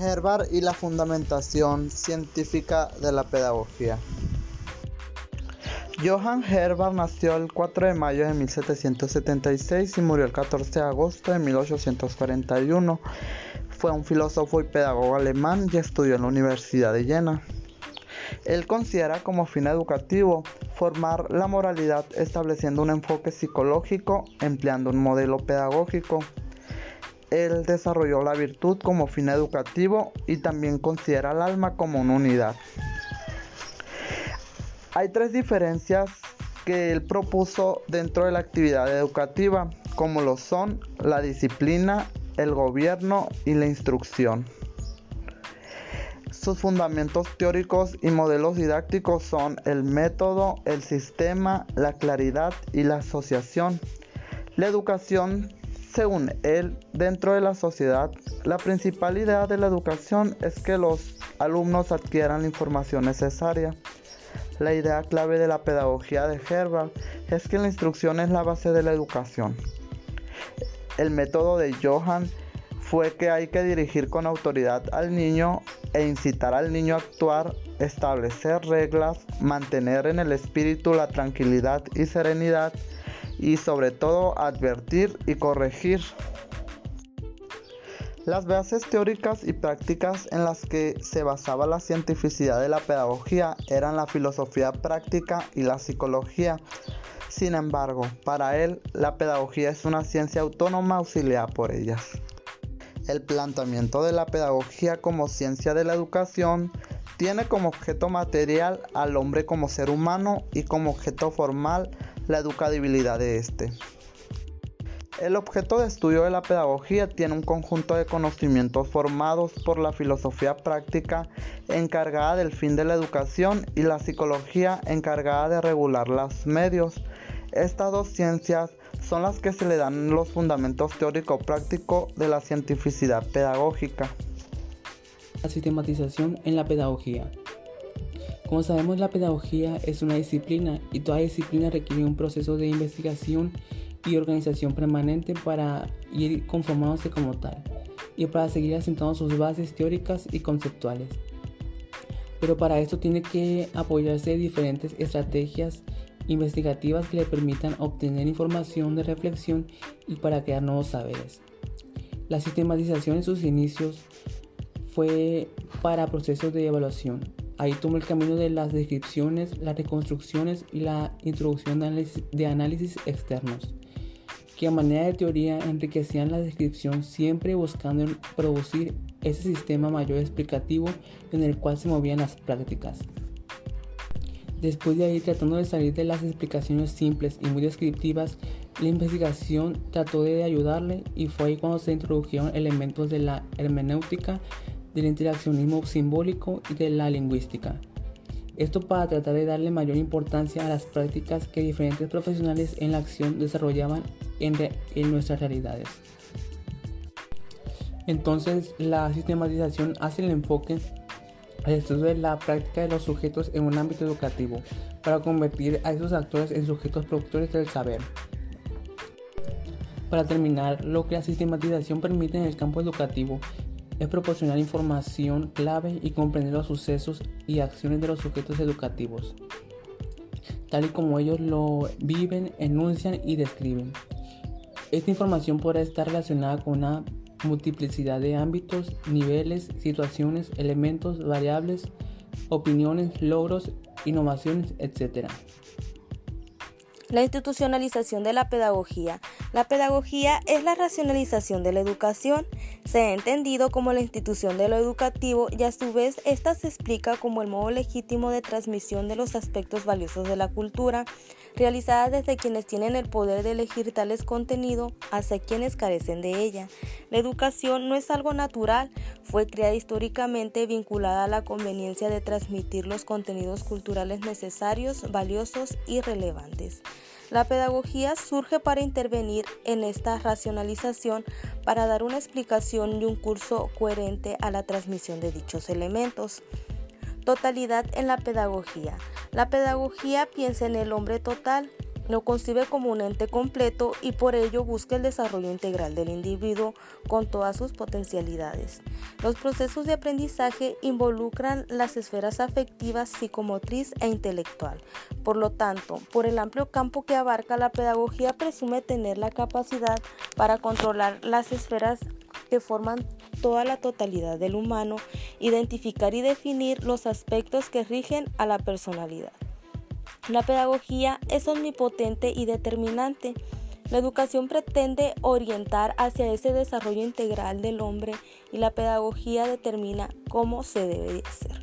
Herbert y la fundamentación científica de la pedagogía. Johann Herbert nació el 4 de mayo de 1776 y murió el 14 de agosto de 1841. Fue un filósofo y pedagogo alemán y estudió en la Universidad de Jena. Él considera como fin educativo formar la moralidad estableciendo un enfoque psicológico empleando un modelo pedagógico. Él desarrolló la virtud como fin educativo y también considera al alma como una unidad. Hay tres diferencias que él propuso dentro de la actividad educativa, como lo son la disciplina, el gobierno y la instrucción. Sus fundamentos teóricos y modelos didácticos son el método, el sistema, la claridad y la asociación. La educación, según él, dentro de la sociedad, la principal idea de la educación es que los alumnos adquieran la información necesaria. La idea clave de la pedagogía de Herbert es que la instrucción es la base de la educación. El método de Johann fue que hay que dirigir con autoridad al niño e incitar al niño a actuar, establecer reglas, mantener en el espíritu la tranquilidad y serenidad y sobre todo advertir y corregir. Las bases teóricas y prácticas en las que se basaba la cientificidad de la pedagogía eran la filosofía práctica y la psicología. Sin embargo, para él, la pedagogía es una ciencia autónoma auxiliada por ellas. El planteamiento de la pedagogía como ciencia de la educación tiene como objeto material al hombre como ser humano y como objeto formal la educabilidad de éste. El objeto de estudio de la pedagogía tiene un conjunto de conocimientos formados por la filosofía práctica encargada del fin de la educación y la psicología encargada de regular los medios. Estas dos ciencias son las que se le dan los fundamentos teórico-prácticos de la cientificidad pedagógica. La sistematización en la pedagogía. Como sabemos, la pedagogía es una disciplina y toda disciplina requiere un proceso de investigación y organización permanente para ir conformándose como tal y para seguir asentando sus bases teóricas y conceptuales. Pero para esto tiene que apoyarse de diferentes estrategias investigativas que le permitan obtener información de reflexión y para crear nuevos saberes. La sistematización en sus inicios fue para procesos de evaluación. Ahí tomó el camino de las descripciones, las reconstrucciones y la introducción de análisis, de análisis externos, que a manera de teoría enriquecían la descripción siempre buscando producir ese sistema mayor explicativo en el cual se movían las prácticas. Después de ahí, tratando de salir de las explicaciones simples y muy descriptivas, la investigación trató de ayudarle y fue ahí cuando se introdujeron elementos de la hermenéutica, del interaccionismo simbólico y de la lingüística. Esto para tratar de darle mayor importancia a las prácticas que diferentes profesionales en la acción desarrollaban en, nuestras realidades. Entonces, la sistematización hace el enfoque el estudio de la práctica de los sujetos en un ámbito educativo para convertir a esos actores en sujetos productores del saber. Para terminar, lo que la sistematización permite en el campo educativo es proporcionar información clave y comprender los sucesos y acciones de los sujetos educativos, tal y como ellos lo viven, enuncian y describen. Esta información podrá estar relacionada con una multiplicidad de ámbitos, niveles, situaciones, elementos, variables, opiniones, logros, innovaciones, etc. La institucionalización de la pedagogía. La pedagogía es la racionalización de la educación. Se ha entendido como la institución de lo educativo y a su vez esta se explica como el modo legítimo de transmisión de los aspectos valiosos de la cultura, realizada desde quienes tienen el poder de elegir tales contenidos hacia quienes carecen de ella. La educación no es algo natural, fue creada históricamente vinculada a la conveniencia de transmitir los contenidos culturales necesarios, valiosos y relevantes. La pedagogía surge para intervenir en esta racionalización para dar una explicación y un curso coherente a la transmisión de dichos elementos. Totalidad en la pedagogía. La pedagogía piensa en el hombre total, lo concibe como un ente completo y por ello busca el desarrollo integral del individuo con todas sus potencialidades. Los procesos de aprendizaje involucran las esferas afectivas, psicomotriz e intelectual. Por lo tanto, por el amplio campo que abarca la pedagogía presume tener la capacidad para controlar las esferas que forman toda la totalidad del humano, identificar y definir los aspectos que rigen a la personalidad. La pedagogía es omnipotente y determinante. La educación pretende orientar hacia ese desarrollo integral del hombre y la pedagogía determina cómo se debe hacer.